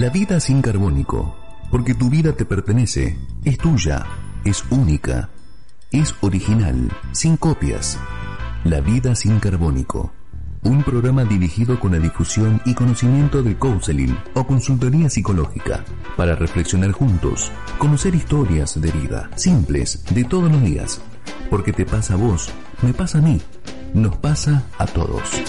La vida sin carbónico, porque tu vida te pertenece, es tuya, es única, es original, sin copias. La vida sin carbónico. Un programa dirigido con la difusión y conocimiento de counseling o consultoría psicológica para reflexionar juntos, conocer historias de vida simples de todos los días. Porque te pasa a vos, me pasa a mí, nos pasa a todos.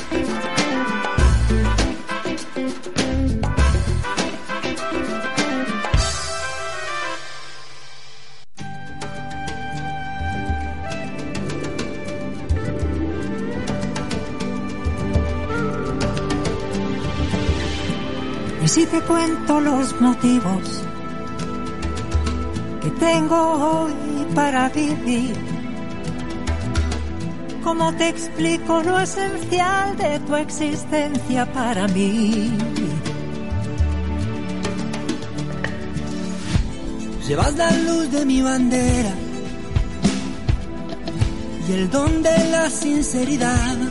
Te cuento los motivos que tengo hoy para vivir, ¿cómo te explico lo esencial de tu existencia para mí? Llevas la luz de mi bandera y el don de la sinceridad.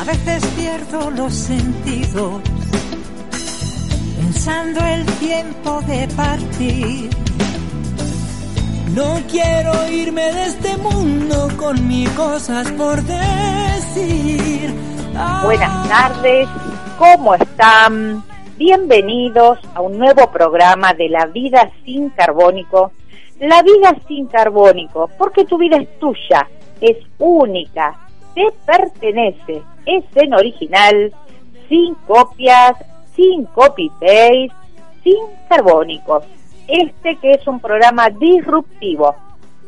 A veces pierdo los sentidos pensando el tiempo de partir. No quiero irme de este mundo con mil cosas por decir. Ah. Buenas tardes, ¿cómo están? Bienvenidos a un nuevo programa de La Vida Sin Carbónico. La vida sin carbónico, porque tu vida es tuya, es única, te pertenece, es en original, sin copias, sin copy-paste, sin carbónicos. Este que es un programa disruptivo.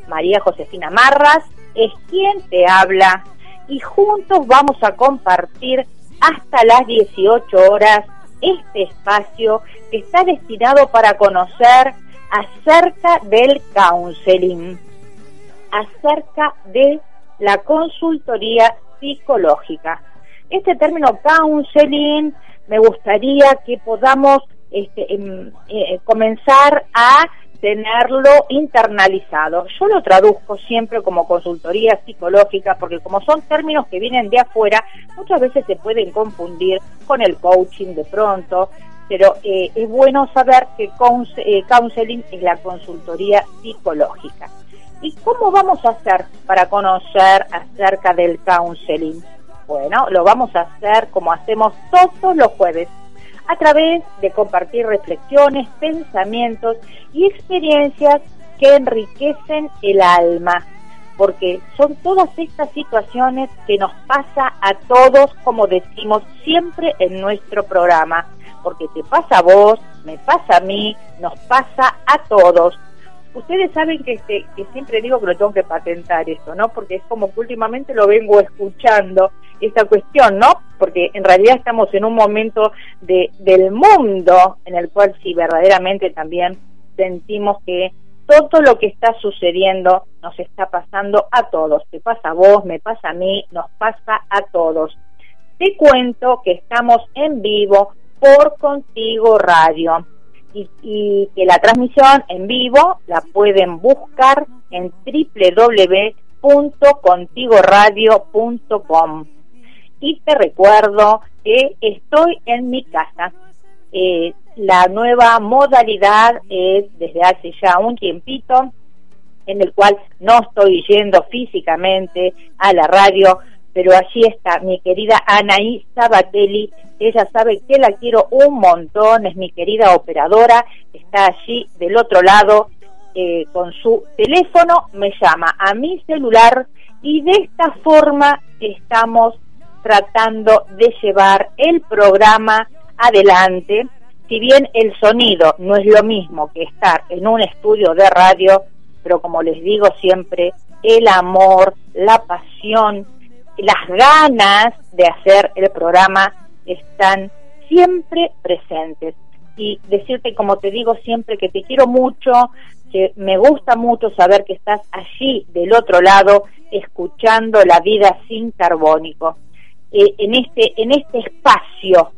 María Josefina Marras es quien te habla y juntos vamos a compartir hasta las 18 horas este espacio que está destinado para conocer acerca del counseling, acerca de la consultoría psicológica. Este término counseling me gustaría que podamos este, em, eh, comenzar a tenerlo internalizado. Yo lo traduzco siempre como consultoría psicológica porque como son términos que vienen de afuera, muchas veces se pueden confundir con el coaching de pronto, pero eh, es bueno saber que eh, counseling es la consultoría psicológica. ¿Y cómo vamos a hacer para conocer acerca del counseling? Bueno, lo vamos a hacer como hacemos todos los jueves, a través de compartir reflexiones, pensamientos y experiencias que enriquecen el alma, porque son todas estas situaciones que nos pasa a todos, como decimos siempre en nuestro programa, porque te pasa a vos, me pasa a mí, nos pasa a todos. Ustedes saben que, este, que siempre digo que lo tengo que patentar esto, ¿no? Porque es como que últimamente lo vengo escuchando, esta cuestión, ¿no? Porque en realidad estamos en un momento de, del mundo en el cual sí verdaderamente también sentimos que todo lo que está sucediendo nos está pasando a todos. Te pasa a vos, me pasa a mí, nos pasa a todos. Te cuento que estamos en vivo por Contigo Radio y, que la transmisión en vivo la pueden buscar en www.contigoradio.com. Y te recuerdo que estoy en mi casa. Eh, la nueva modalidad es desde hace ya un tiempito en el cual no estoy yendo físicamente a la radio, pero allí está mi querida Anaí Sabatelli, ella sabe que la quiero un montón, es mi querida operadora, está allí del otro lado eh, con su teléfono, me llama a mi celular y de esta forma estamos tratando de llevar el programa adelante. Si bien el sonido no es lo mismo que estar en un estudio de radio, pero como les digo siempre, el amor, la pasión, las ganas de hacer el programa están siempre presentes. Y decirte, como te digo siempre, que te quiero mucho, que me gusta mucho saber que estás allí del otro lado escuchando la vida sin carbónico. Eh, en, este, en este espacio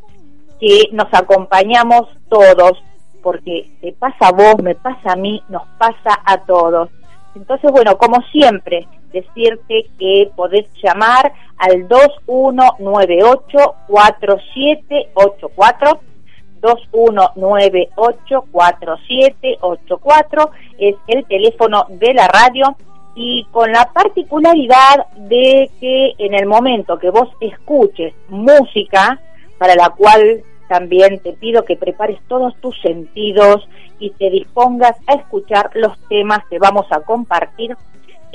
que nos acompañamos todos, porque te pasa a vos, me pasa a mí, nos pasa a todos. Entonces, bueno, como siempre, decirte que podés llamar al 2198-4784. 2198-4784 es el teléfono de la radio y con la particularidad de que en el momento que vos escuches música para la cual también te pido que prepares todos tus sentidos y te dispongas a escuchar los temas que vamos a compartir.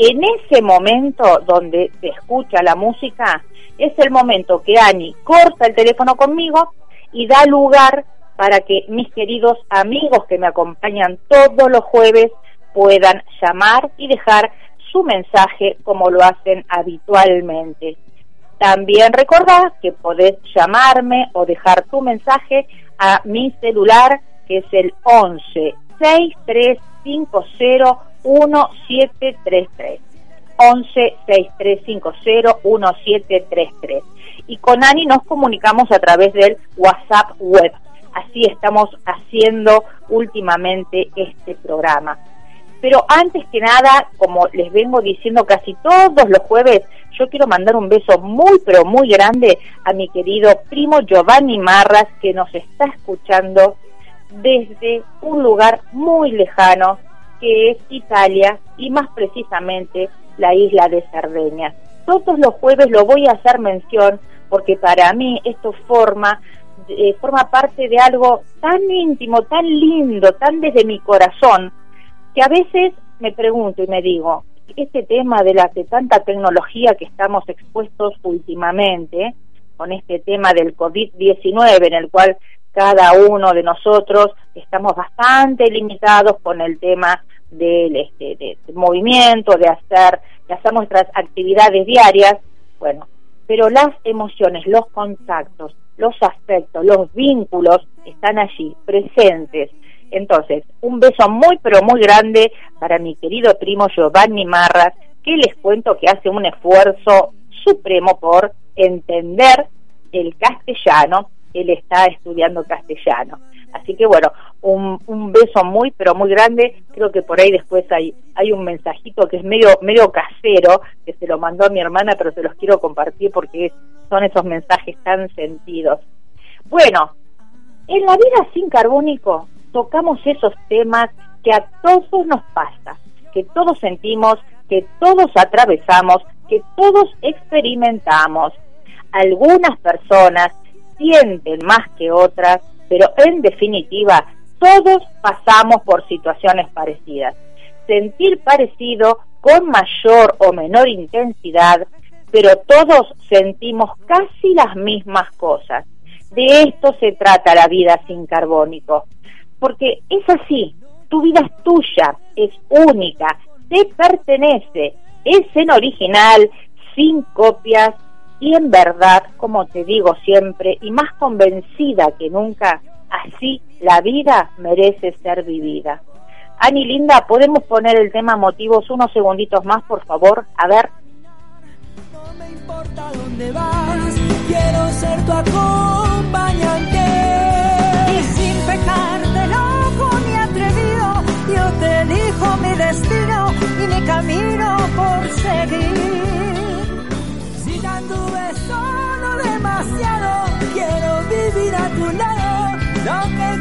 En ese momento donde se escucha la música, es el momento que Ani corta el teléfono conmigo y da lugar para que mis queridos amigos que me acompañan todos los jueves puedan llamar y dejar su mensaje como lo hacen habitualmente. También recordad que podés llamarme o dejar tu mensaje a mi celular que es el 11 6350 1733. 11 6350 1733. Y con Ani nos comunicamos a través del WhatsApp web. Así estamos haciendo últimamente este programa. Pero antes que nada, como les vengo diciendo casi todos los jueves, yo quiero mandar un beso muy, pero muy grande a mi querido primo Giovanni Marras, que nos está escuchando desde un lugar muy lejano, que es Italia, y más precisamente la isla de Cerdeña. Todos los jueves lo voy a hacer mención, porque para mí esto forma eh, forma parte de algo tan íntimo, tan lindo, tan desde mi corazón, que a veces me pregunto y me digo, este tema de la de tanta tecnología que estamos expuestos últimamente, con este tema del COVID-19 en el cual cada uno de nosotros estamos bastante limitados con el tema del este, de, movimiento, de hacer, de hacer nuestras actividades diarias, bueno, pero las emociones, los contactos, los afectos, los vínculos están allí, presentes, entonces, un beso muy, pero muy grande para mi querido primo Giovanni Marras, que les cuento que hace un esfuerzo supremo por entender el castellano. Él está estudiando castellano. Así que bueno, un, beso muy, pero muy grande. Creo que por ahí después hay, hay un mensajito que es medio, medio casero, que se lo mandó a mi hermana, pero se los quiero compartir porque son esos mensajes tan sentidos. Bueno, en la vida sin carbónico tocamos esos temas que a todos nos pasa, que todos sentimos, que todos atravesamos, que todos experimentamos. Algunas personas sienten más que otras, pero en definitiva todos pasamos por situaciones parecidas. Sentir parecido con mayor o menor intensidad, pero todos sentimos casi las mismas cosas. De esto se trata la vida sin carbónico porque es así, tu vida es tuya, es única, te pertenece, es en original, sin copias y en verdad, como te digo siempre, y más convencida que nunca, así la vida merece ser vivida. Ani Linda, ¿podemos poner el tema motivos unos segunditos más, por favor? A ver. No me importa dónde vas, quiero ser tu acompañante. Y sin pecar te elijo mi destino y mi camino por seguir.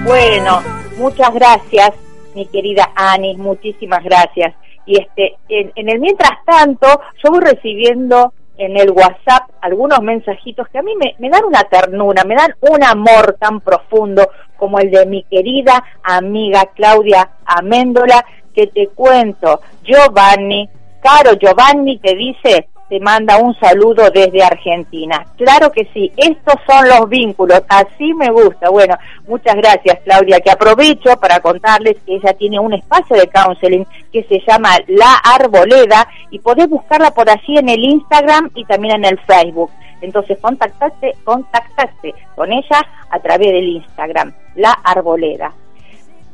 Bueno, muchas gracias, mi querida Ani, muchísimas gracias. Y este, en, en el mientras tanto, yo voy recibiendo en el WhatsApp algunos mensajitos que a mí me, me, dan una ternura, me dan un amor tan profundo como el de mi querida amiga Claudia Améndola, que te cuento, Giovanni, caro Giovanni te dice, te manda un saludo desde Argentina. Claro que sí, estos son los vínculos, así me gusta. Bueno, muchas gracias Claudia, que aprovecho para contarles que ella tiene un espacio de counseling que se llama La Arboleda y podés buscarla por allí en el Instagram y también en el Facebook. Entonces contactaste, contactaste con ella a través del Instagram, La Arboleda.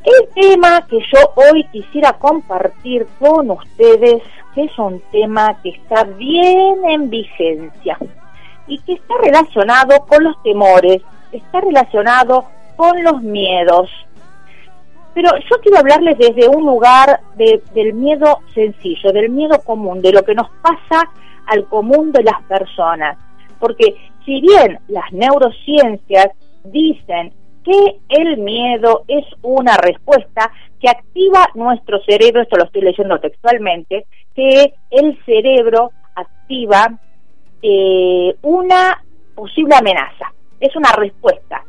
El tema que yo hoy quisiera compartir con ustedes, es un tema que está bien en vigencia y que está relacionado con los temores, está relacionado con los miedos. Pero yo quiero hablarles desde un lugar del miedo sencillo, del miedo común, de lo que nos pasa al común de las personas. Porque si bien las neurociencias dicen que el miedo es una respuesta que activa nuestro cerebro, esto lo estoy leyendo textualmente, que el cerebro activa eh, una posible amenaza. Es una respuesta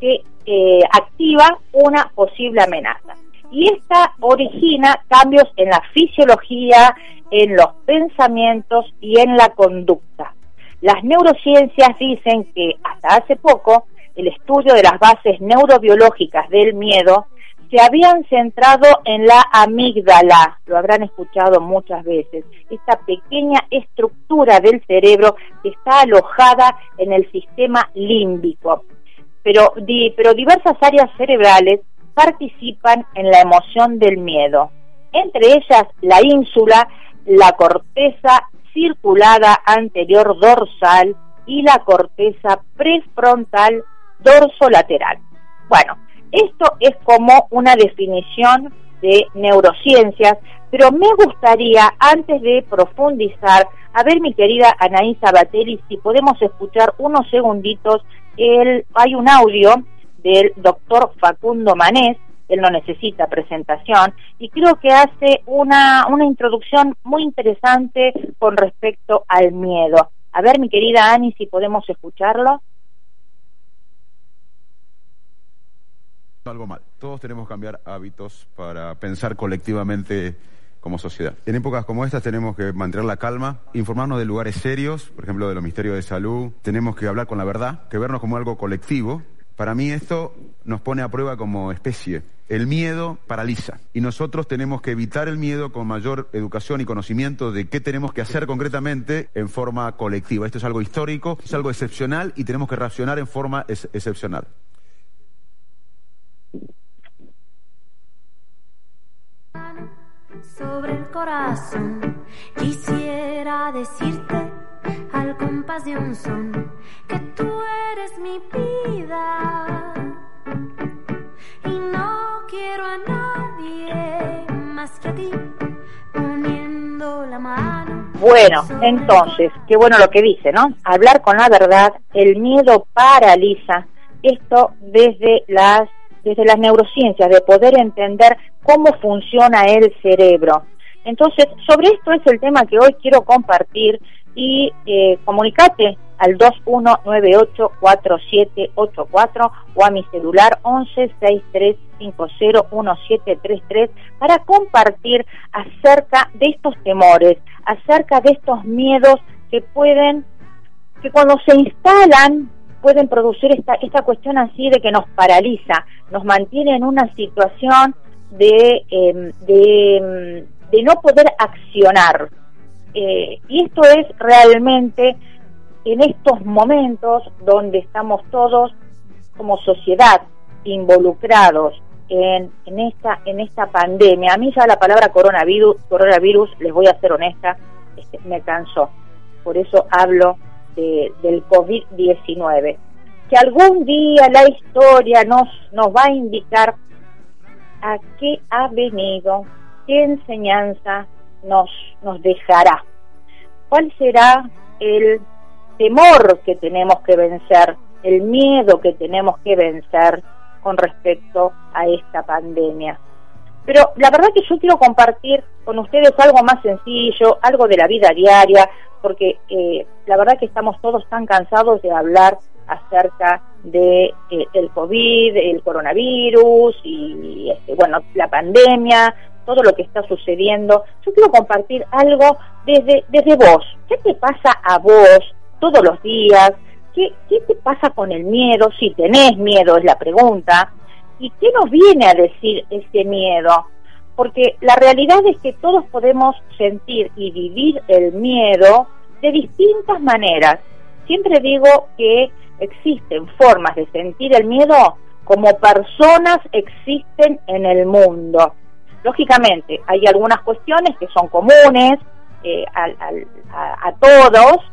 que eh, activa una posible amenaza. Y esta origina cambios en la fisiología, en los pensamientos y en la conducta. Las neurociencias dicen que hasta hace poco el estudio de las bases neurobiológicas del miedo se habían centrado en la amígdala, lo habrán escuchado muchas veces, esta pequeña estructura del cerebro que está alojada en el sistema límbico. Pero, pero diversas áreas cerebrales participan en la emoción del miedo, entre ellas la ínsula, la corteza circulada anterior dorsal y la corteza prefrontal dorsolateral. Bueno, esto es como una definición de neurociencias, pero me gustaría, antes de profundizar, a ver mi querida Anaísa Batelli, si podemos escuchar unos segunditos, el, hay un audio del doctor Facundo Manés, él no necesita presentación, y creo que hace una, una introducción muy interesante con respecto al miedo. A ver, mi querida Ani, si podemos escucharlo. Algo mal. Todos tenemos que cambiar hábitos para pensar colectivamente como sociedad. En épocas como estas tenemos que mantener la calma, informarnos de lugares serios, por ejemplo de los misterios de salud, tenemos que hablar con la verdad, que vernos como algo colectivo. Para mí esto nos pone a prueba como especie. El miedo paraliza y nosotros tenemos que evitar el miedo con mayor educación y conocimiento de qué tenemos que hacer concretamente en forma colectiva. Esto es algo histórico, es algo excepcional y tenemos que reaccionar en forma excepcional. Sobre el corazón. Quisiera decirte al compás de un son que tú eres mi vida y no quiero a nadie más que a ti poniendo la mano. Bueno, entonces, qué bueno lo que dice, ¿no? Hablar con la verdad, el miedo paraliza. Esto desde las desde las neurociencias, de poder entender cómo funciona el cerebro. Entonces, sobre esto es el tema que hoy quiero compartir y eh, comunicate al 21984784 o a mi celular 1163501733 para compartir acerca de estos temores, acerca de estos miedos que pueden, que cuando se instalan pueden producir esta, esta cuestión así de que nos paraliza, nos mantiene en una situación de, em, em, de, no poder accionar. Eh, y esto es realmente en estos momentos donde estamos todos como sociedad involucrados en, en, esta, en esta pandemia. A mí ya la palabra coronavirus, coronavirus les voy a ser honesta, este, me cansó. Por eso hablo del COVID-19, que algún día la historia nos, nos va a indicar a qué ha venido, qué enseñanza nos, nos dejará, cuál será el temor que tenemos que vencer, el miedo que tenemos que vencer con respecto a esta pandemia. Pero la verdad que yo quiero compartir con ustedes algo más sencillo, algo de la vida diaria, porque eh, la verdad que estamos todos tan cansados de hablar acerca de eh, el COVID, el coronavirus y este, bueno la pandemia, todo lo que está sucediendo. Yo quiero compartir algo desde desde vos. ¿Qué te pasa a vos todos los días? ¿Qué, qué te pasa con el miedo? Si tenés miedo es la pregunta. ¿Y qué nos viene a decir este miedo? Porque la realidad es que todos podemos sentir y vivir el miedo de distintas maneras. siempre digo que existen formas de sentir el miedo como personas existen en el mundo. Lógicamente, hay algunas cuestiones que son comunes eh, a, todos,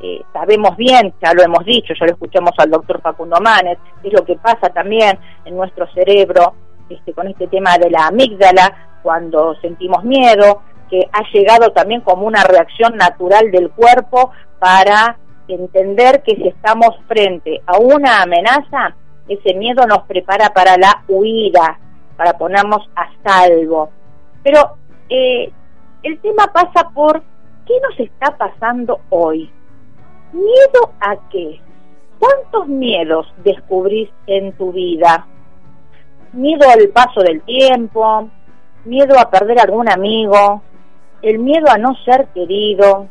eh, sabemos bien, ya lo hemos dicho, ya lo escuchamos al doctor Facundo Manes, es lo que pasa también en nuestro cerebro este, con este tema de la amígdala cuando sentimos miedo, que ha llegado también como una reacción natural del cuerpo para entender que si estamos frente a una amenaza, ese miedo nos prepara para la huida, para ponernos a salvo. Pero eh, el tema pasa por qué nos está pasando hoy. ¿Miedo a qué? ¿Cuántos miedos descubrís en tu vida? Miedo al paso del tiempo, miedo a perder algún amigo, el miedo a no ser querido.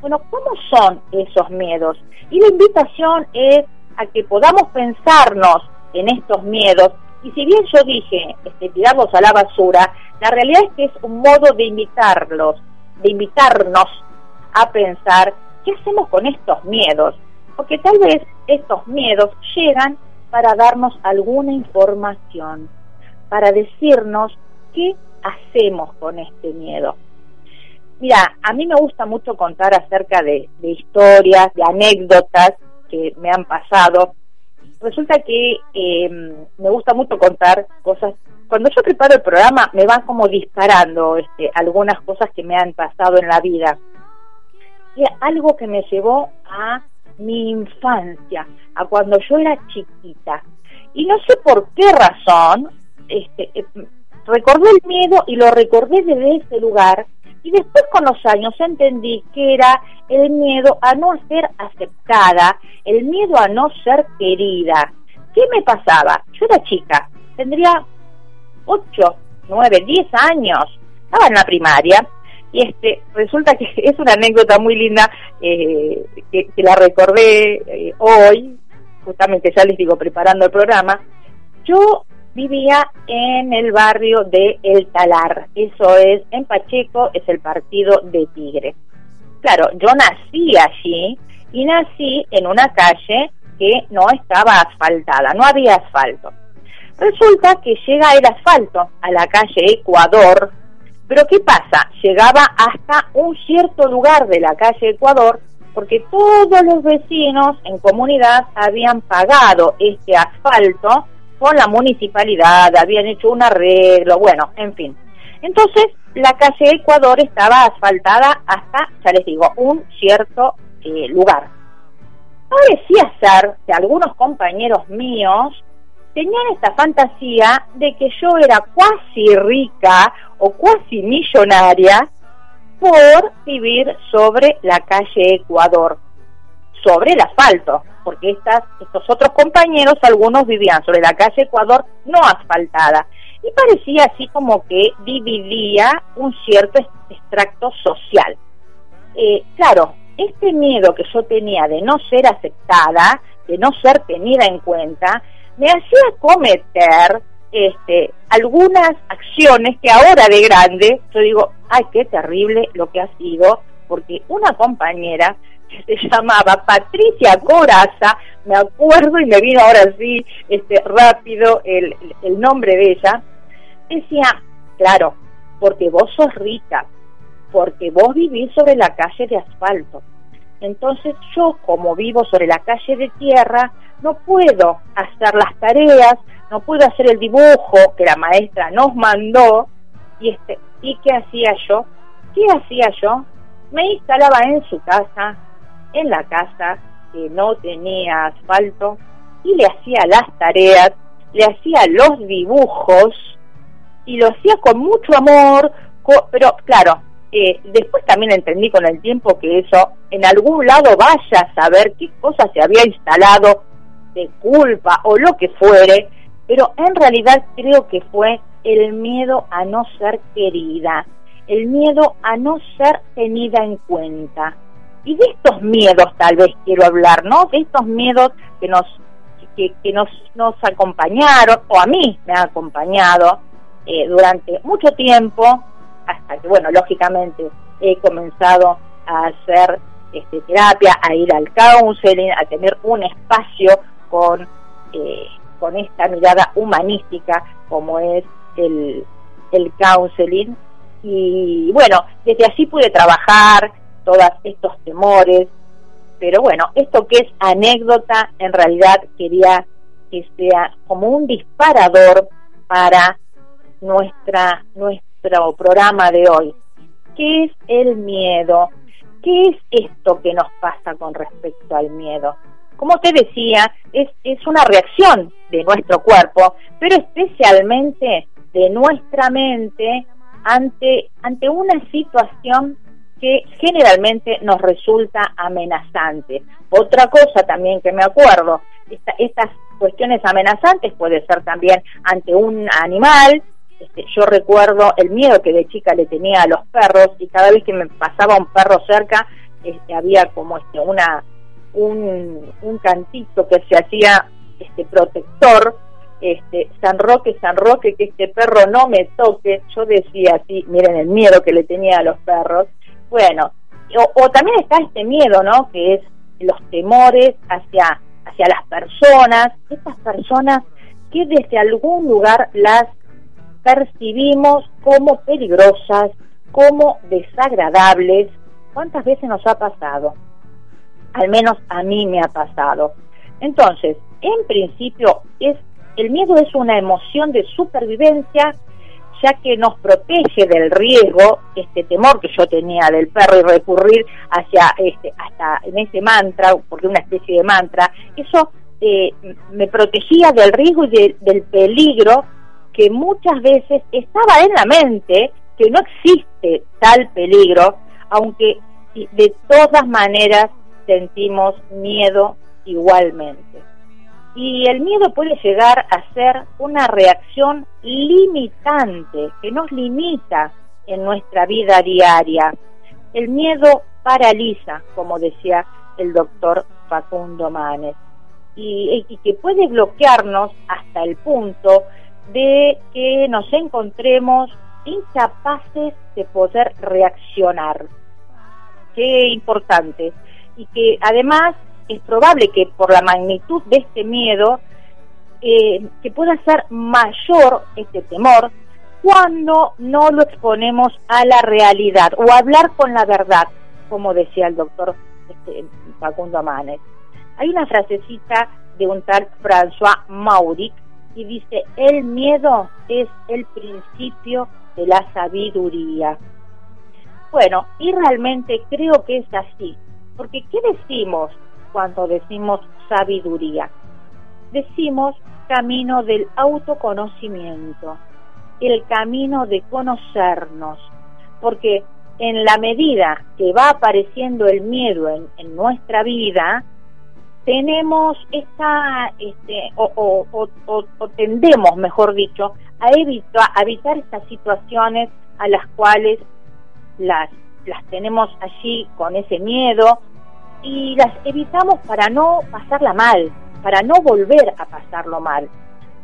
Bueno, ¿cómo son esos miedos? Y la invitación es a que podamos pensarnos en estos miedos. Y si bien yo dije este, tirarlos a la basura, la realidad es que es un modo de invitarlos, de invitarnos a pensar qué hacemos con estos miedos. Porque tal vez estos miedos llegan para darnos alguna información, para decirnos qué hacemos con este miedo. Mira, a mí me gusta mucho contar acerca de, historias, de anécdotas que me han pasado. Resulta que em, me gusta mucho contar cosas. Cuando yo preparo el programa me van como disparando este, algunas cosas que me han pasado en la vida. Algo que me llevó a mi infancia, a cuando yo era chiquita. Y no sé por qué razón, este, eh, recordé el miedo y lo recordé desde ese lugar y después con los años entendí que era el miedo a no ser aceptada, el miedo a no ser querida. ¿Qué me pasaba? Yo era chica, tendría 8, 9, 10 años, estaba en la primaria y este resulta que es una anécdota muy linda eh, que, la recordé eh, hoy, justamente ya les digo preparando el programa. Yo vivía en el barrio de El Talar, eso es en Pacheco, es el partido de Tigre. Claro, yo nací allí y nací en una calle que no estaba asfaltada, no había asfalto. Resulta que llega el asfalto a la calle Ecuador, pero ¿qué pasa? Llegaba hasta un cierto lugar de la calle Ecuador porque todos los vecinos en comunidad habían pagado este asfalto con la municipalidad, habían hecho un arreglo, bueno, en fin. Entonces, la calle Ecuador estaba asfaltada hasta, ya les digo, un cierto eh, lugar. Parecía ser que algunos compañeros míos tenían esta fantasía de que yo era cuasi rica o cuasi millonaria por vivir sobre la calle Ecuador, sobre el asfalto porque estas, estos otros compañeros, algunos vivían sobre la calle Ecuador no asfaltada, y parecía así como que dividía un cierto extracto social. Eh, claro, este miedo que yo tenía de no ser aceptada, de no ser tenida en cuenta, me hacía cometer este, algunas acciones que ahora de grande yo digo, ay, qué terrible lo que ha sido, porque una compañera se llamaba Patricia Coraza, me acuerdo y me vino ahora sí este, rápido el, el nombre de ella, decía, claro, porque vos sos rica, porque vos vivís sobre la calle de asfalto. Entonces yo, como vivo sobre la calle de tierra, no puedo hacer las tareas, no puedo hacer el dibujo que la maestra nos mandó. Y, este, ¿y qué hacía yo? ¿Qué hacía yo? Me instalaba en su casa, en la casa que no tenía asfalto y le hacía las tareas, le hacía los dibujos y lo hacía con mucho amor, pero claro, eh, después también entendí con el tiempo que eso en algún lado vaya a saber qué cosa se había instalado de culpa o lo que fuere, pero en realidad creo que fue el miedo a no ser querida, el miedo a no ser tenida en cuenta. Y de estos miedos tal vez quiero hablar, ¿no? De estos miedos que nos que, nos, nos acompañaron, o a mí me han acompañado eh, durante mucho tiempo, hasta que, bueno, lógicamente he comenzado a hacer este, terapia, a ir al counseling, a tener un espacio con, eh, con esta mirada humanística como es el, el counseling. Y bueno, desde allí pude trabajar todos estos temores, pero bueno, esto que es anécdota, en realidad quería que sea como un disparador para nuestra, nuestro programa de hoy. ¿Qué es el miedo? ¿Qué es esto que nos pasa con respecto al miedo? Como te decía, es, es una reacción de nuestro cuerpo, pero especialmente de nuestra mente ante, ante una situación que generalmente nos resulta amenazante. Otra cosa también que me acuerdo, estas cuestiones amenazantes puede ser también ante un animal. Este, yo recuerdo el miedo que de chica le tenía a los perros y cada vez que me pasaba un perro cerca este, había como este una un, un cantito que se hacía este protector este, San Roque, San Roque, que este perro no me toque. Yo decía así, miren el miedo que le tenía a los perros. Bueno, o, también está este miedo, ¿no? Que es los temores hacia, hacia las personas, estas personas que desde algún lugar las percibimos como peligrosas, como desagradables. ¿Cuántas veces nos ha pasado? Al menos a mí me ha pasado. Entonces, en principio es el miedo es una emoción de supervivencia ya que nos protege del riesgo, este temor que yo tenía del perro y recurrir hacia este, hasta en ese mantra, porque una especie de mantra, eso eh, me protegía del riesgo y del peligro que muchas veces estaba en la mente, que no existe tal peligro, aunque de todas maneras sentimos miedo igualmente. Y el miedo puede llegar a ser una reacción limitante, que nos limita en nuestra vida diaria. El miedo paraliza, como decía el doctor Facundo Manes, y, que puede bloquearnos hasta el punto de que nos encontremos incapaces de poder reaccionar. Qué importante. Y que además es probable que por la magnitud de este miedo, eh, que pueda ser mayor este temor cuando no lo exponemos a la realidad o hablar con la verdad, como decía el doctor este, Facundo Amanes. Hay una frasecita de un tal François Mauric y dice, el miedo es el principio de la sabiduría. Bueno, y realmente creo que es así, porque ¿qué decimos cuando decimos sabiduría. Decimos camino del autoconocimiento, el camino de conocernos, porque en la medida que va apareciendo el miedo en, nuestra vida, tenemos esta, este, o, tendemos, mejor dicho, a, a evitar estas situaciones a las cuales las, las tenemos allí con ese miedo y las evitamos para no pasarla mal, para no volver a pasarlo mal.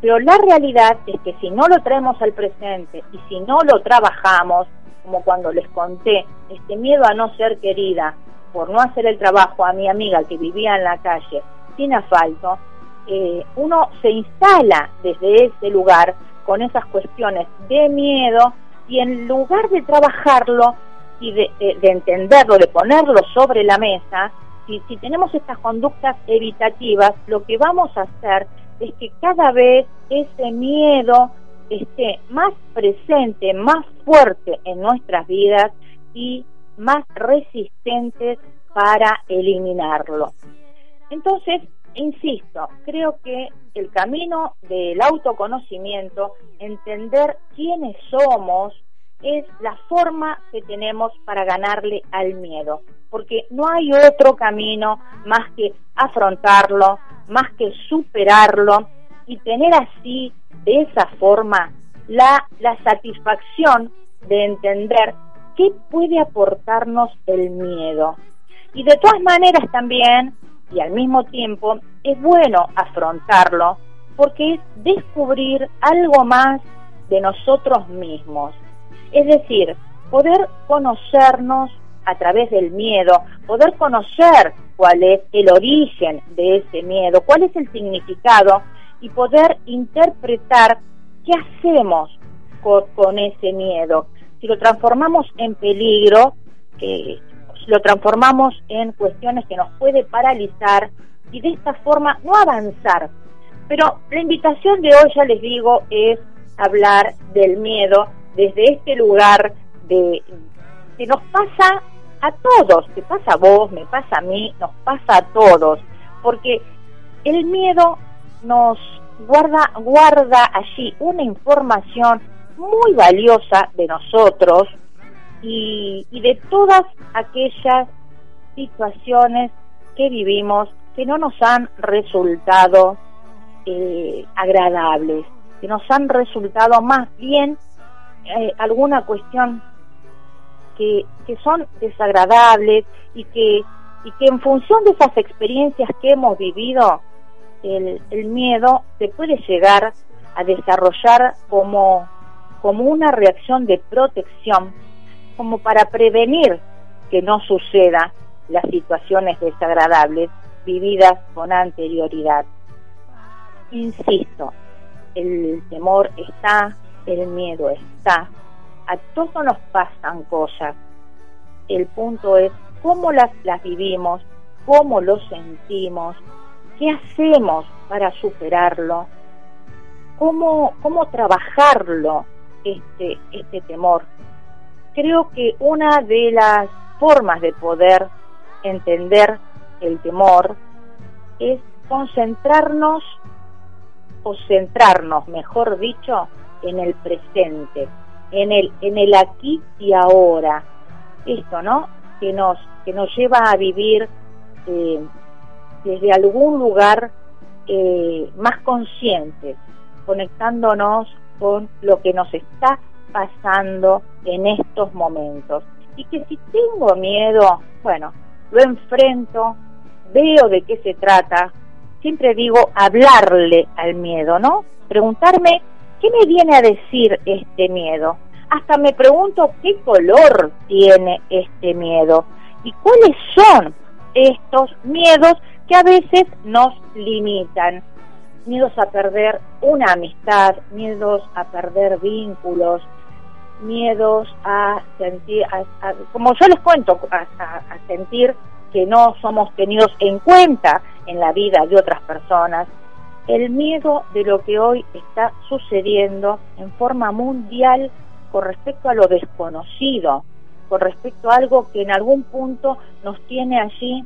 Pero la realidad es que si no lo traemos al presente y si no lo trabajamos, como cuando les conté, este miedo a no ser querida por no hacer el trabajo a mi amiga que vivía en la calle sin asfalto, eh, uno se instala desde ese lugar con esas cuestiones de miedo y en lugar de trabajarlo y de entenderlo, de ponerlo sobre la mesa, si, si tenemos estas conductas evitativas, lo que vamos a hacer es que cada vez ese miedo esté más presente, más fuerte en nuestras vidas y más resistentes para eliminarlo. Entonces, insisto, creo que el camino del autoconocimiento, entender quiénes somos, es la forma que tenemos para ganarle al miedo, porque no hay otro camino más que afrontarlo, más que superarlo y tener así, de esa forma, la, la satisfacción de entender qué puede aportarnos el miedo. Y de todas maneras también, y al mismo tiempo, es bueno afrontarlo porque es descubrir algo más de nosotros mismos es decir, poder conocernos a través del miedo, poder conocer cuál es el origen de ese miedo, cuál es el significado y poder interpretar qué hacemos con, ese miedo. Si lo transformamos en peligro, eh, lo transformamos en cuestiones que nos puede paralizar y de esta forma no avanzar. Pero la invitación de hoy, ya les digo, es hablar del miedo desde este lugar de que nos pasa a todos, te pasa a vos, me pasa a mí, nos pasa a todos, porque el miedo nos guarda guarda allí una información muy valiosa de nosotros y, y de todas aquellas situaciones que vivimos que no nos han resultado eh, agradables, que nos han resultado más bien eh, alguna cuestión que, que son desagradables y que, y que en función de esas experiencias que hemos vivido, el, el miedo se puede llegar a desarrollar como, como una reacción de protección, como para prevenir que no suceda las situaciones desagradables vividas con anterioridad. Insisto, el temor está, el miedo está, a todos nos pasan cosas. El punto es cómo las, las vivimos, cómo lo sentimos, qué hacemos para superarlo, cómo, cómo trabajarlo, este, este temor. Creo que una de las formas de poder entender el temor es concentrarnos o centrarnos, mejor dicho, en el presente, en el, en el aquí y ahora. Esto, ¿no? Que nos, que nos lleva a vivir eh, desde algún lugar eh, más consciente, conectándonos con lo que nos está pasando en estos momentos. Y que si tengo miedo, bueno, lo enfrento, veo de qué se trata, siempre digo hablarle al miedo, ¿no? Preguntarme, ¿qué me viene a decir este miedo? Hasta me pregunto qué color tiene este miedo y cuáles son estos miedos que a veces nos limitan. Miedos a perder una amistad, miedos a perder vínculos, miedos a sentir, como yo les cuento, a sentir que no somos tenidos en cuenta en la vida de otras personas, el miedo de lo que hoy está sucediendo en forma mundial con respecto a lo desconocido, con respecto a algo que en algún punto nos tiene allí,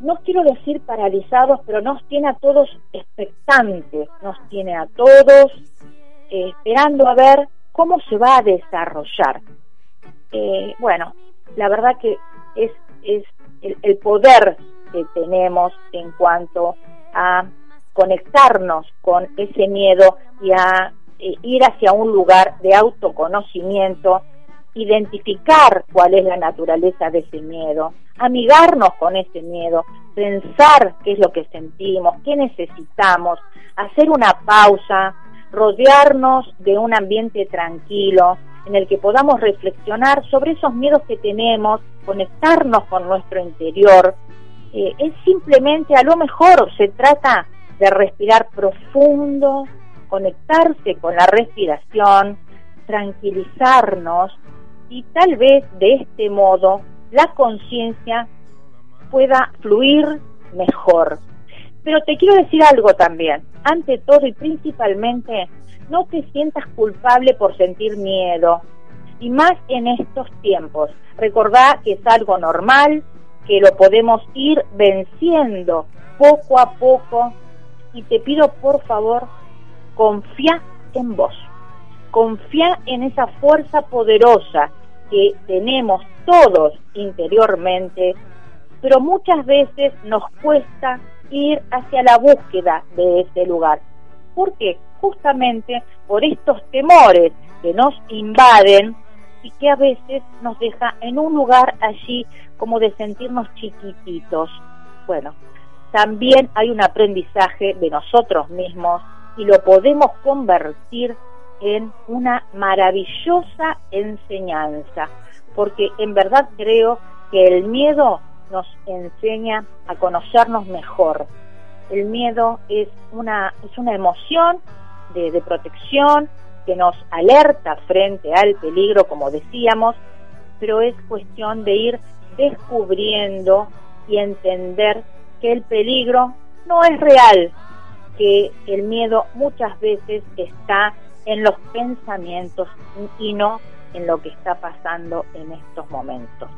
no quiero decir paralizados, pero nos tiene a todos expectantes, nos tiene a todos eh, esperando a ver cómo se va a desarrollar. Eh, bueno, la verdad que es es el, poder que tenemos en cuanto a conectarnos con ese miedo y a eh, ir hacia un lugar de autoconocimiento, identificar cuál es la naturaleza de ese miedo, amigarnos con ese miedo, pensar qué es lo que sentimos, qué necesitamos, hacer una pausa, rodearnos de un ambiente tranquilo en el que podamos reflexionar sobre esos miedos que tenemos conectarnos con nuestro interior, eh, es simplemente, a lo mejor se trata de respirar profundo, conectarse con la respiración, tranquilizarnos y tal vez de este modo la conciencia pueda fluir mejor. Pero te quiero decir algo también, ante todo y principalmente, no te sientas culpable por sentir miedo, y más en estos tiempos. Recordá que es algo normal, que lo podemos ir venciendo poco a poco y te pido por favor, confía en vos, confía en esa fuerza poderosa que tenemos todos interiormente, pero muchas veces nos cuesta ir hacia la búsqueda de ese lugar. ¿Por qué? Justamente por estos temores que nos invaden y que a veces nos deja en un lugar allí como de sentirnos chiquititos. Bueno, también hay un aprendizaje de nosotros mismos y lo podemos convertir en una maravillosa enseñanza. porque en verdad creo que el miedo nos enseña a conocernos mejor. El miedo es una, es una emoción de, de protección que nos alerta frente al peligro, como decíamos, pero es cuestión de ir descubriendo y entender que el peligro no es real, que el miedo muchas veces está en los pensamientos y no en lo que está pasando en estos momentos.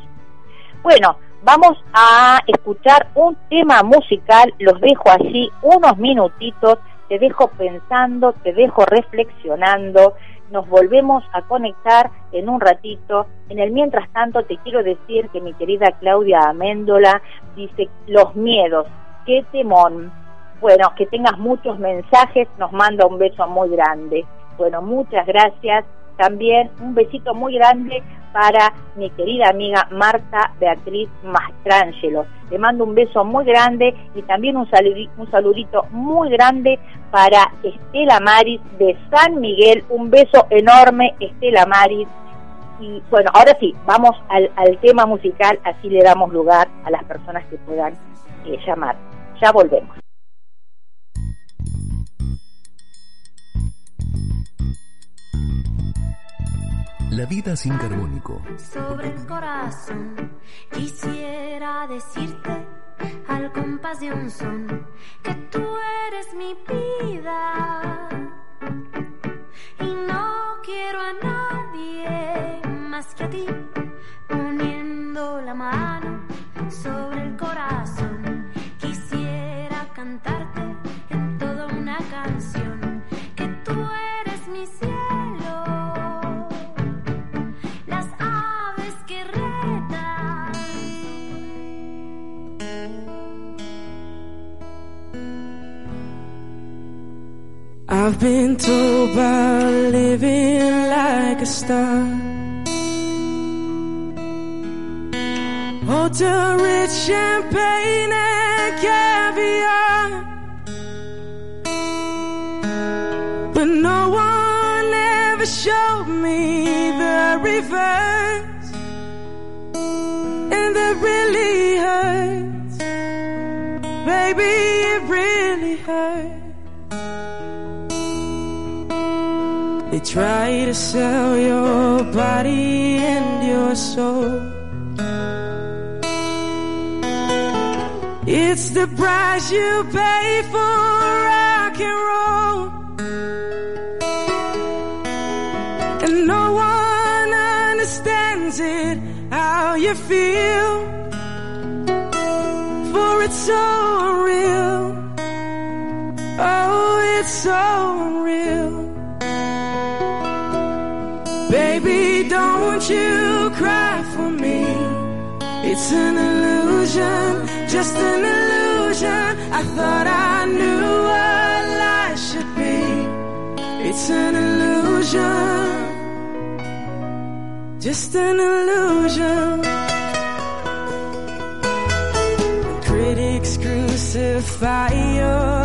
Bueno, vamos a escuchar un tema musical, los dejo así unos minutitos, te dejo pensando, te dejo reflexionando, nos volvemos a conectar en un ratito. En el mientras tanto te quiero decir que mi querida Claudia Améndola dice los miedos, qué temón. Bueno, que tengas muchos mensajes, nos manda un beso muy grande. Bueno, muchas gracias. También un besito muy grande para mi querida amiga Marta Beatriz Mastrangelo. Le mando un beso muy grande y también un saludito, un saludito muy grande para Estela Maris de San Miguel. Un beso enorme, Estela Maris. Y bueno, ahora sí, vamos al, al tema musical, así le damos lugar a las personas que puedan eh, llamar. Ya volvemos. La vida sin carbónico. Sobre el corazón quisiera decirte al compás de un son que tú eres mi vida y no quiero a nadie más que a ti poniendo la mano sobre el corazón I've been told by living like a star. Oh, Hotel rich champagne and caviar. But no one ever showed me the reverse. And that really hurts. Baby, it really hurts. Try to sell your body and your soul. It's the price you pay for rock and roll. And no one understands it, how you feel. It's an illusion, just an illusion. I thought I knew what life should be. It's an illusion, just an illusion. Critics crucify your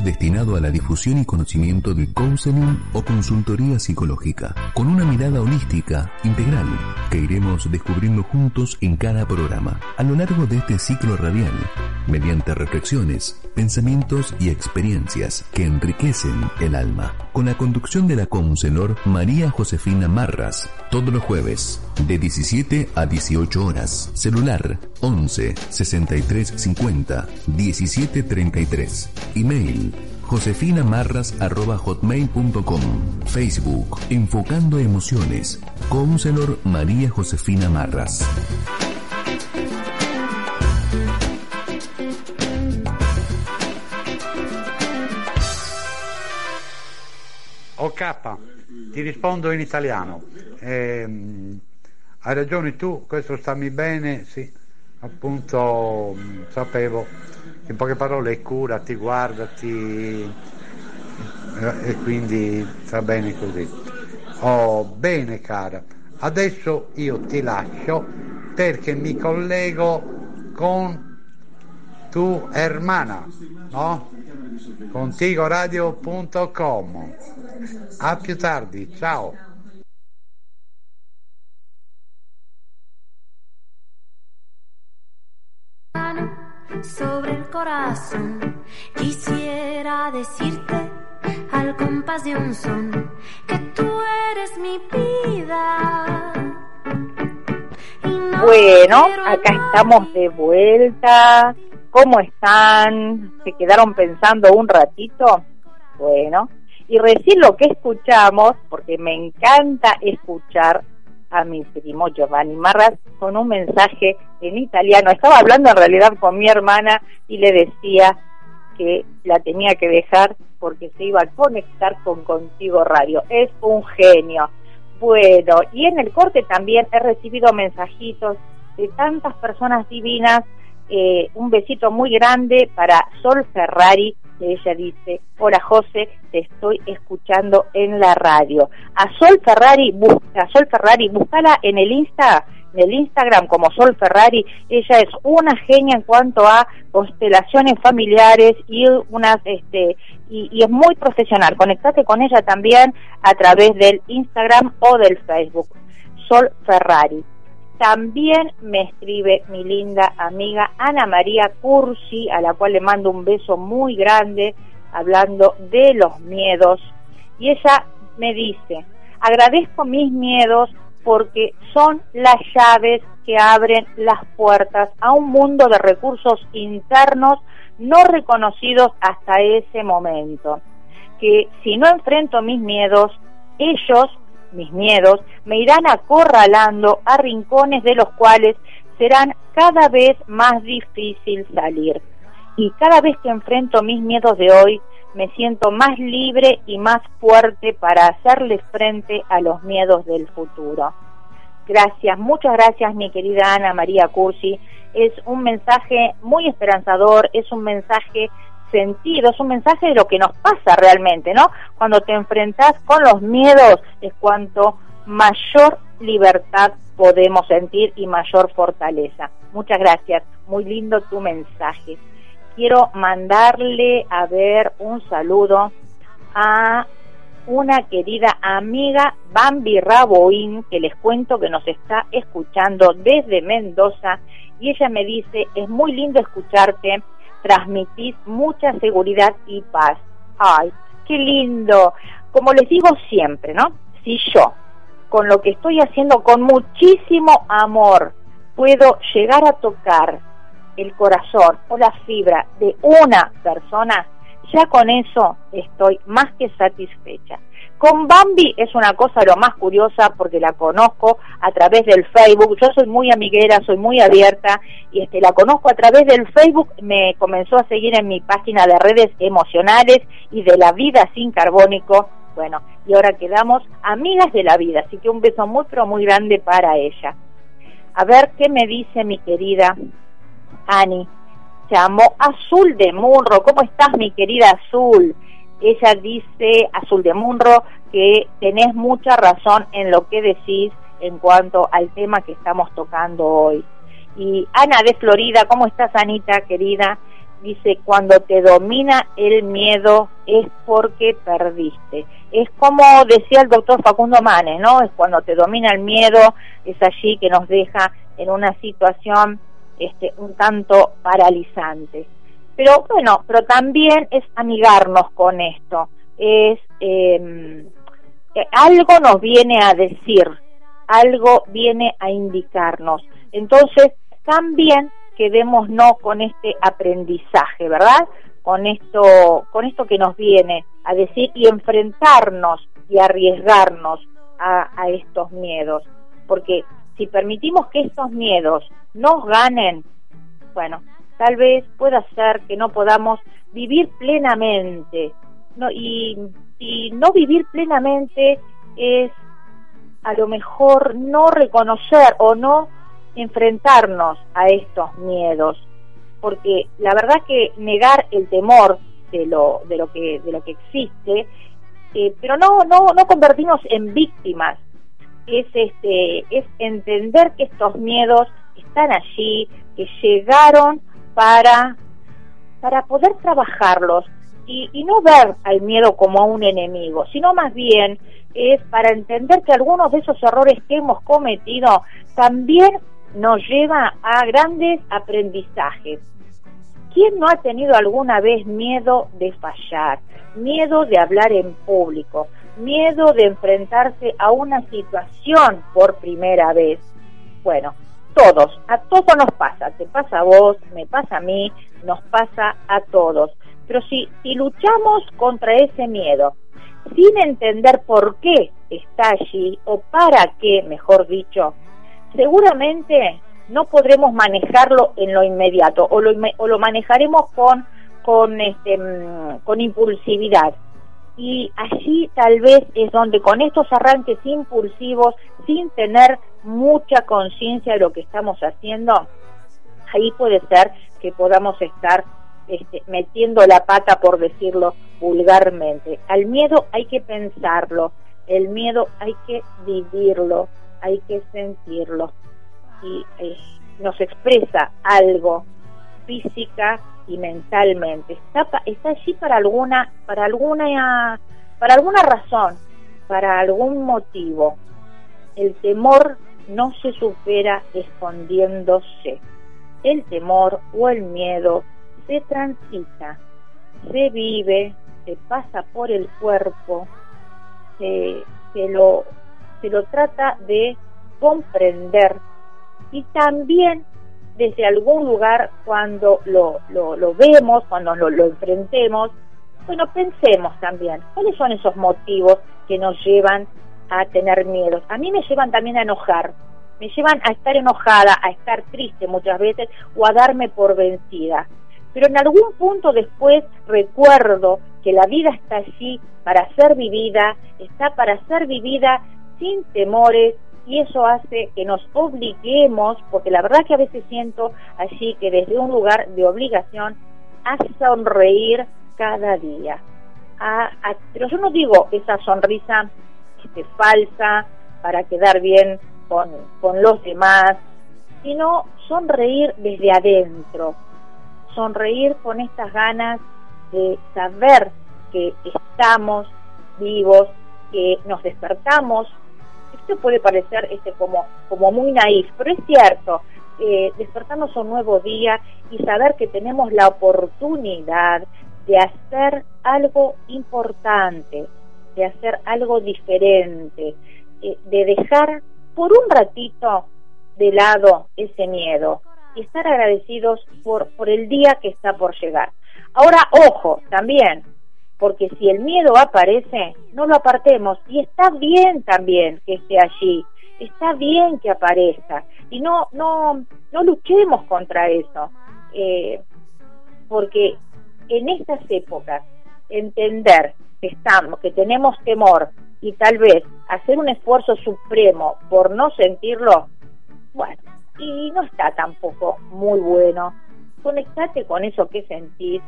destinado a la difusión y conocimiento del counseling o consultoría psicológica, con una mirada holística, integral, que iremos descubriendo juntos en cada programa, a lo largo de este ciclo radial, mediante reflexiones, pensamientos y experiencias que enriquecen el alma, con la conducción de la counselor María Josefina Marras, todos los jueves, de 17 a 18 horas, celular 11 63 50 17 33, email josefinamarras.hotmail.com Facebook Enfocando Emociones Counselor María Josefina Marras Ti rispondo in italiano. Ehm, hai ragione tu, questo stammi bene, sì, appunto mh, sapevo, in poche parole curati, guardati eh, e quindi sta bene così. Oh, bene cara, adesso io ti lascio perché mi collego con tu hermana, no? Contigoradio.com. A più tardi, ciao. sobre el corazón. Quisiera decirte al compás de un son que tú eres mi vida. Y no Bueno, acá estamos de vuelta. ¿Cómo están? ¿Se quedaron pensando un ratito? Bueno, y recién lo que escuchamos, porque me encanta escuchar a mi primo Giovanni Marras con un mensaje en italiano. Estaba hablando en realidad con mi hermana y le decía que la tenía que dejar porque se iba a conectar con Contigo Radio. Es un genio. Bueno, y en el corte también he recibido mensajitos de tantas personas divinas. Eh, un besito muy grande para Sol Ferrari, que ella dice, hola José, te estoy escuchando en la radio. A Sol Ferrari, busca, Sol Ferrari, búscala en el Insta, en el Instagram como Sol Ferrari, ella es una genia en cuanto a constelaciones familiares y unas este y, y es muy profesional. Conectate con ella también a través del Instagram o del Facebook. Sol Ferrari. También me escribe mi linda amiga Ana María Cursi, a la cual le mando un beso muy grande, hablando de los miedos. Y ella me dice, agradezco mis miedos porque son las llaves que abren las puertas a un mundo de recursos internos no reconocidos hasta ese momento. Que si no enfrento mis miedos, ellos mis miedos, me irán acorralando a rincones de los cuales serán cada vez más difícil salir. Y cada vez que enfrento mis miedos de hoy, me siento más libre y más fuerte para hacerle frente a los miedos del futuro. Gracias, muchas gracias mi querida Ana María Cursi. Es un mensaje muy esperanzador, es un mensaje sentido, es un mensaje de lo que nos pasa realmente, ¿no? Cuando te enfrentas con los miedos es cuanto mayor libertad podemos sentir y mayor fortaleza. Muchas gracias, muy lindo tu mensaje. Quiero mandarle a ver un saludo a una querida amiga Bambi Raboín, que les cuento que nos está escuchando desde Mendoza, y ella me dice, es muy lindo escucharte, transmitís mucha seguridad y paz. Ay, qué lindo. Como les digo siempre, ¿no? Si yo, con lo que estoy haciendo con muchísimo amor, puedo llegar a tocar el corazón o la fibra de una persona, ya con eso estoy más que satisfecha. Con Bambi es una cosa lo más curiosa porque la conozco a través del Facebook. Yo soy muy amiguera, soy muy abierta y este la conozco a través del Facebook. Me comenzó a seguir en mi página de redes emocionales y de la vida sin carbónico. Bueno, y ahora quedamos amigas de la vida, así que un beso muy pero muy grande para ella. A ver qué me dice mi querida Ani. Llamó Azul de Munro. ¿Cómo estás, mi querida Azul? Ella dice, Azul de Munro, que tenés mucha razón en lo que decís en cuanto al tema que estamos tocando hoy. Y Ana de Florida, ¿cómo estás, Anita, querida? dice, cuando te domina el miedo es porque perdiste. Es como decía el doctor Facundo Manes, ¿no? Es cuando te domina el miedo, es allí que nos deja en una situación este, un tanto paralizante. Pero bueno, pero también es amigarnos con esto, es em, eh, algo nos viene a decir, algo viene a indicarnos. Entonces, también quedémonos con este aprendizaje, ¿verdad? Con esto, con esto que nos viene a decir y enfrentarnos y arriesgarnos a, a estos miedos. Porque si permitimos que estos miedos nos ganen, bueno, tal vez pueda ser que no podamos vivir plenamente. No, y, y no vivir plenamente es a lo mejor no reconocer o no enfrentarnos a estos miedos, porque la verdad que negar el temor de lo, de lo que de lo que existe, eh, pero no no no convertirnos en víctimas, es este es entender que estos miedos están allí, que llegaron para para poder trabajarlos y, y no ver al miedo como a un enemigo, sino más bien es para entender que algunos de esos errores que hemos cometido también nos lleva a grandes aprendizajes. ¿Quién no ha tenido alguna vez miedo de fallar, miedo de hablar en público, miedo de enfrentarse a una situación por primera vez? Bueno, todos, a todos nos pasa, te pasa a vos, me pasa a mí, nos pasa a todos. Pero si, si luchamos contra ese miedo, sin entender por qué está allí o para qué, mejor dicho, seguramente no podremos manejarlo en lo inmediato o lo, o lo manejaremos con, con, este, mm, con impulsividad. Y allí tal vez es donde con estos arranques impulsivos, sin tener mucha conciencia de lo que estamos haciendo, ahí puede ser que podamos estar este, metiendo la pata, por decirlo vulgarmente. Al miedo hay que pensarlo, el miedo hay que vivirlo, hay que sentirlo y eh, nos expresa algo física y mentalmente. Está, está allí para alguna, para alguna, para alguna razón, para algún motivo. El temor no se supera escondiéndose. El temor o el miedo se transita, se vive, se pasa por el cuerpo, se, se lo se lo trata de comprender y también desde algún lugar cuando lo, lo, vemos, cuando lo, lo enfrentemos, bueno, pensemos también, ¿cuáles son esos motivos que nos llevan a tener miedos? A mí me llevan también a enojar, me llevan a estar enojada, a estar triste muchas veces o a darme por vencida. Pero en algún punto después recuerdo que la vida está allí para ser vivida, está para ser vivida sin temores y eso hace que nos obliguemos, porque la verdad que a veces siento allí que desde un lugar de obligación, a sonreír cada día. A, pero yo no digo esa sonrisa este, falsa para quedar bien con, con los demás, sino sonreír desde adentro, sonreír con estas ganas de saber que estamos vivos, que nos despertamos puede parecer este, como, como muy naif, pero es cierto, eh, despertarnos un nuevo día y saber que tenemos la oportunidad de hacer algo importante, de hacer algo diferente, eh, de dejar por un ratito de lado ese miedo y estar agradecidos por, por el día que está por llegar. Ahora, ojo, también, porque si el miedo aparece, no lo apartemos y está bien también que esté allí, está bien que aparezca y no no no luchemos contra eso, eh, porque en estas épocas entender que estamos, que tenemos temor y tal vez hacer un esfuerzo supremo por no sentirlo, bueno, y no está tampoco muy bueno. Conectate con eso que sentís,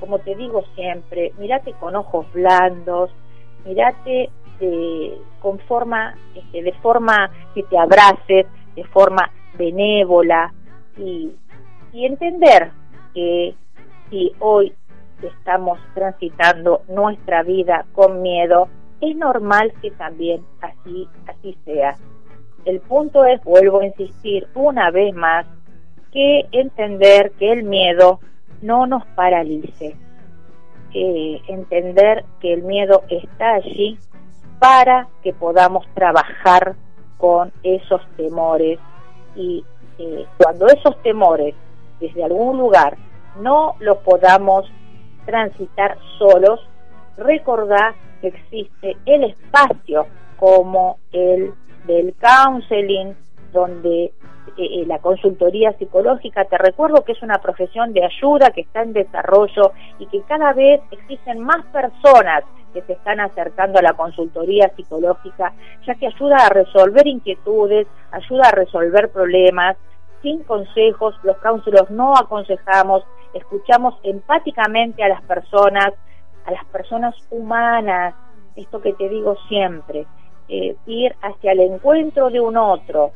como te digo siempre, mirate con ojos blandos, mirate con forma, este, de forma que te abraces, de forma benévola y, y entender que si hoy estamos transitando nuestra vida con miedo, es normal que también así, así sea. El punto es, vuelvo a insistir una vez más, que entender que el miedo no nos paralice, eh, entender que el miedo está allí para que podamos trabajar con esos temores. Y eh, cuando esos temores desde algún lugar no los podamos transitar solos, recordar que existe el espacio como el del counseling, donde eh, eh, la consultoría psicológica, te recuerdo que es una profesión de ayuda que está en desarrollo y que cada vez existen más personas que se están acercando a la consultoría psicológica, ya que ayuda a resolver inquietudes, ayuda a resolver problemas, sin consejos, los counselors no aconsejamos, escuchamos empáticamente a las personas, a las personas humanas, esto que te digo siempre, eh, ir hacia el encuentro de un otro,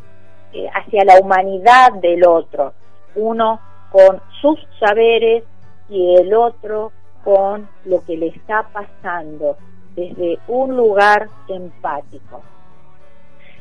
eh, hacia la humanidad del otro, uno con sus saberes y el otro con lo que le está pasando desde un lugar empático.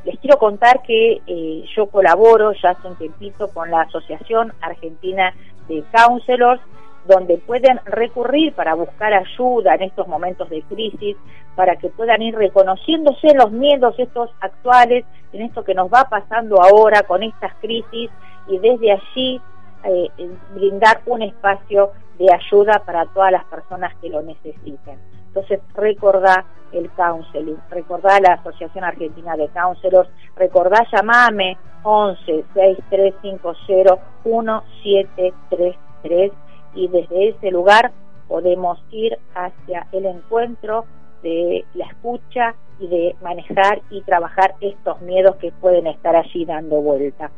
Les quiero contar que eh, yo colaboro ya hace un tiempito con la Asociación Argentina de Counselors, donde pueden recurrir para buscar ayuda en estos momentos de crisis, para que puedan ir reconociéndose los miedos estos actuales, en esto que nos va pasando ahora con estas crisis y desde allí eh, brindar un espacio de ayuda para todas las personas que lo necesiten. Entonces, recordá el counseling, recordá la Asociación Argentina de Counselors, recordá llamame 11 6350 1733 y desde ese lugar podemos ir hacia el encuentro de la escucha y de manejar y trabajar estos miedos que pueden estar allí dando vuelta.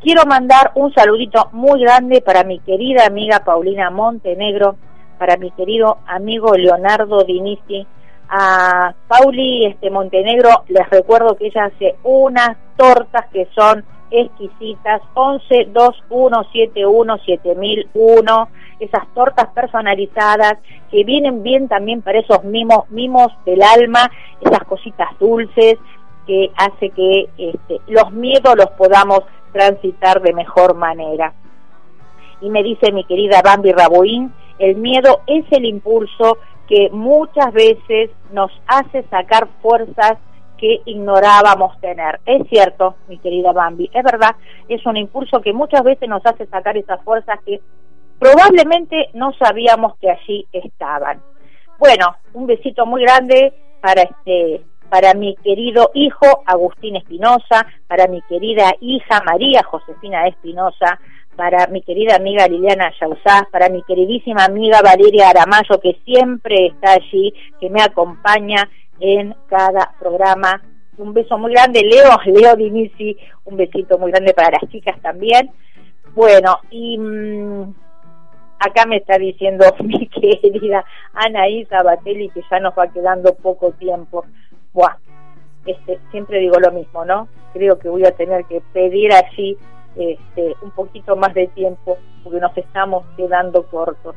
Quiero mandar un saludito muy grande para mi querida amiga Paulina Montenegro, para mi querido amigo Leonardo Dinici. A Pauli este Montenegro les recuerdo que ella hace unas tortas que son exquisitas, 11 2171 7001, esas tortas personalizadas que vienen bien también para esos mimos, mimos del alma, esas cositas dulces que hace que este, los miedos los podamos transitar de mejor manera. Y me dice mi querida Bambi Raboín, el miedo es el impulso que muchas veces nos hace sacar fuerzas que ignorábamos tener. Es cierto, mi querida Bambi, es verdad, es un impulso que muchas veces nos hace sacar esas fuerzas que probablemente no sabíamos que allí estaban. Bueno, un besito muy grande para este para mi querido hijo Agustín Espinosa, para mi querida hija María Josefina Espinosa, para mi querida amiga Liliana Yausá, para mi queridísima amiga Valeria Aramayo, que siempre está allí, que me acompaña en cada programa. Un beso muy grande, Leo, Leo Dinici, un besito muy grande para las chicas también. Bueno, y mm, acá me está diciendo mi querida Anaísa Batelli que ya nos va quedando poco tiempo. Buah, este, siempre digo lo mismo, ¿no? Creo que voy a tener que pedir allí este, un poquito más de tiempo porque nos estamos quedando cortos.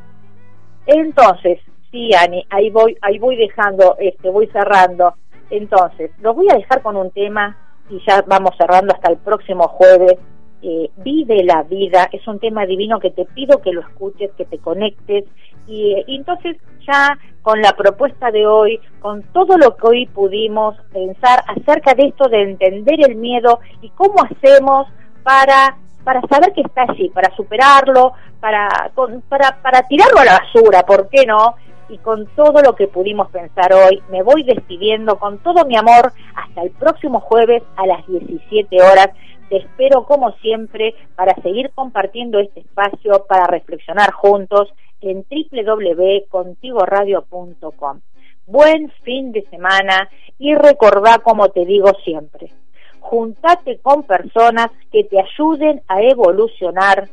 Entonces, sí, Ani, ahí voy, ahí voy dejando, este, voy cerrando. Entonces, los voy a dejar con un tema y ya vamos cerrando hasta el próximo jueves. Eh, vive la vida, es un tema divino que te pido que lo escuches, que te conectes y, y, entonces ya con la propuesta de hoy, con todo lo que hoy pudimos pensar acerca de esto de entender el miedo y cómo hacemos para, para saber que está allí, para superarlo, para, para, para tirarlo a la basura, ¿por qué no? Y con todo lo que pudimos pensar hoy, me voy despidiendo con todo mi amor hasta el próximo jueves a las 17 horas. Te espero como siempre para seguir compartiendo este espacio para reflexionar juntos en www.contigoradio.com. Buen fin de semana y recordá como te digo siempre, juntate con personas que te ayuden a evolucionar.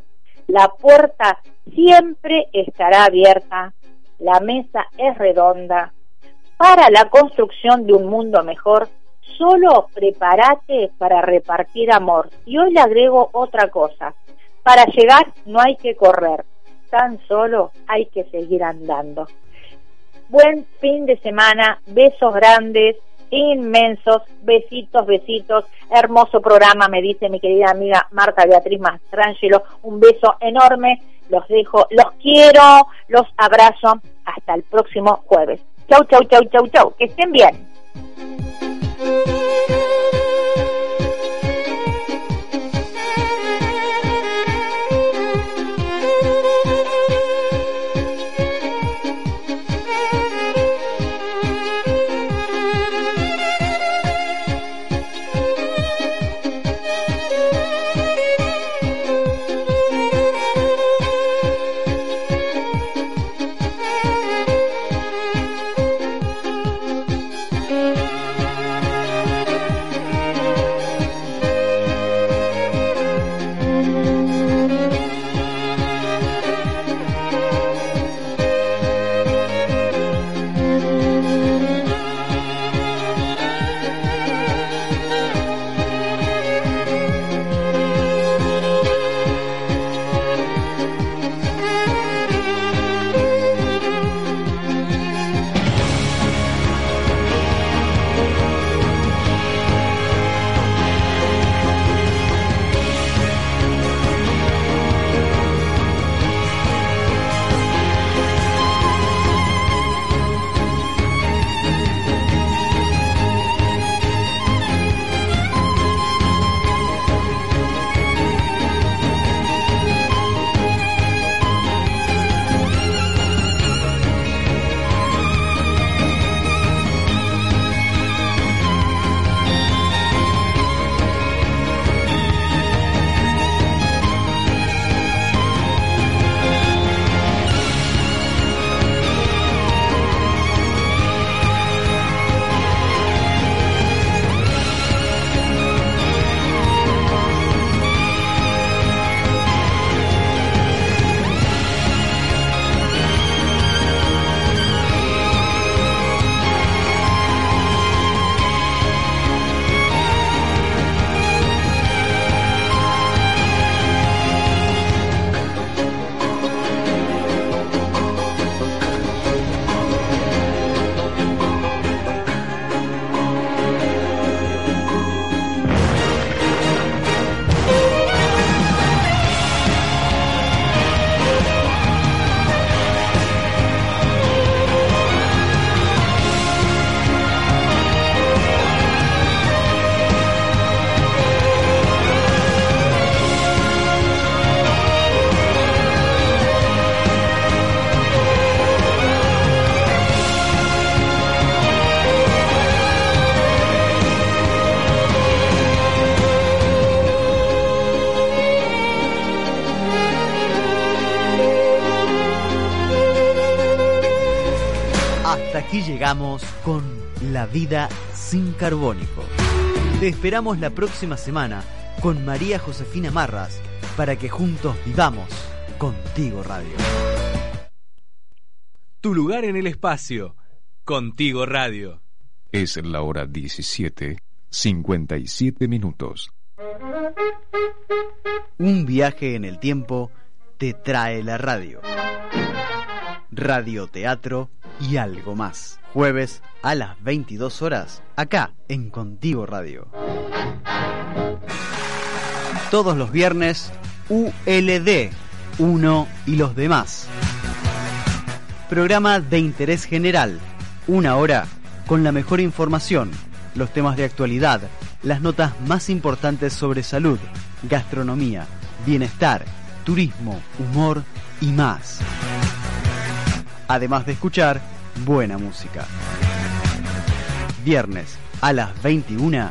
La puerta siempre estará abierta, la mesa es redonda. Para la construcción de un mundo mejor, solo prepárate para repartir amor. Y hoy le agrego otra cosa. Para llegar no hay que correr, tan solo, hay que seguir andando. Buen fin de semana, besos grandes, inmensos, besitos, besitos, hermoso programa, me dice mi querida amiga Marta Beatriz Mastrangelo, un beso enorme, los dejo, los quiero, los abrazo, hasta el próximo jueves. Chau, chau, chau, chau, chau, que estén bien. Aquí llegamos con La vida sin carbónico. Te esperamos la próxima semana con María Josefina Marras para que juntos vivamos Contigo Radio. Tu lugar en el espacio. Contigo Radio. Es la hora 17, 57 minutos. Un viaje en el tiempo te trae la radio. Radioteatro y algo más. Jueves a las 22 horas, acá en Contigo Radio. Todos los viernes, ULD, Uno y los demás. Programa de interés general, una hora con la mejor información, los temas de actualidad, las notas más importantes sobre salud, gastronomía, bienestar, turismo, humor y más. Además de escuchar buena música. Viernes a las 21,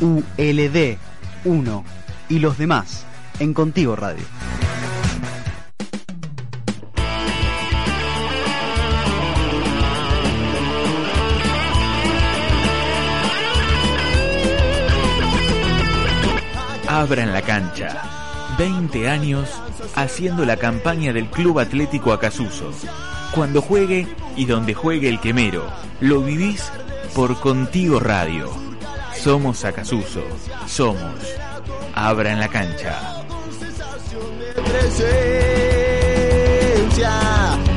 ULD 1 y los demás en Contigo Radio. Abran la cancha. 20 años haciendo la campaña del Club Atlético Acasuso. Cuando juegue y donde juegue el quemero, lo vivís por Contigo Radio. Somos Acasuso. Somos. Abran la cancha.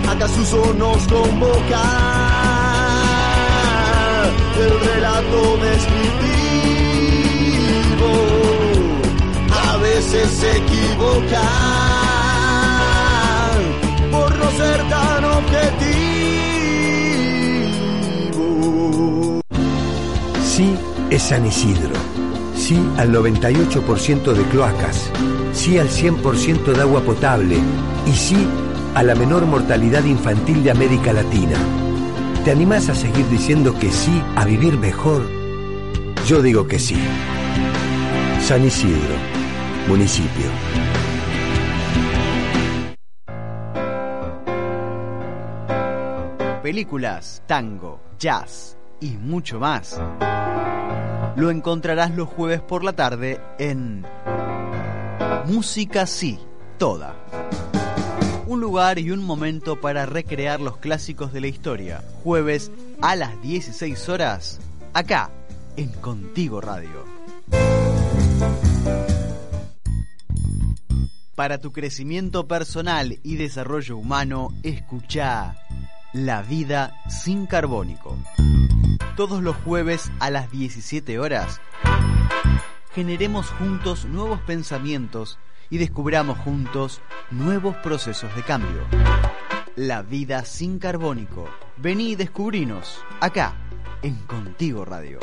Acasuso nos convoca. El relato descriptivo veces se equivoca por no ser tan objetivo. Sí es San Isidro. Sí al 98% de cloacas. Sí al 100% de agua potable. Y sí a la menor mortalidad infantil de América Latina. ¿Te animás a seguir diciendo que sí a vivir mejor? Yo digo que sí. San Isidro, municipio. Películas, tango, jazz y mucho más. Lo encontrarás los jueves por la tarde en Música Sí, toda. Un lugar y un momento para recrear los clásicos de la historia. Jueves a las 16 horas, acá, en Contigo Radio. Para tu crecimiento personal y desarrollo humano, escucha La vida sin carbónico. Todos los jueves a las 17 horas, generemos juntos nuevos pensamientos y descubramos juntos nuevos procesos de cambio. La vida sin carbónico. Vení y descubrinos acá, en Contigo Radio.